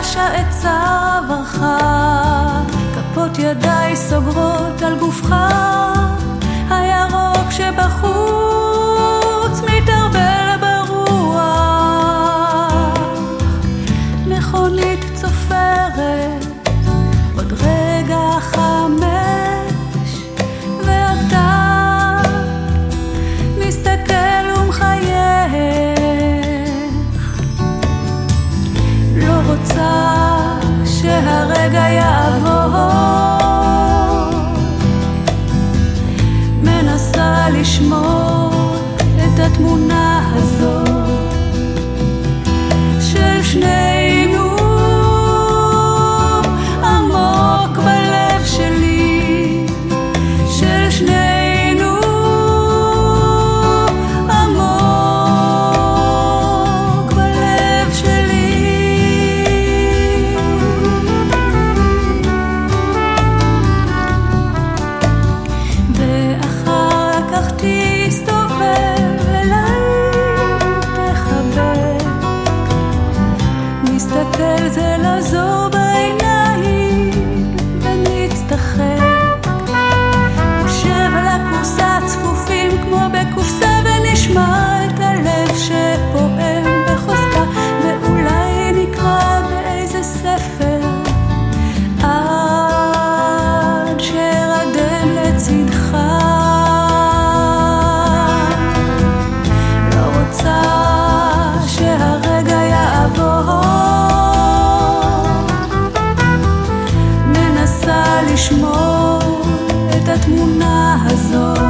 חשה את צווארך, כפות ידיי סוגרות על גופך, רוצה שהרגע יעבור, מנסה לשמור את התמונה הזאת של שנינו 走吧。התמונה הזאת.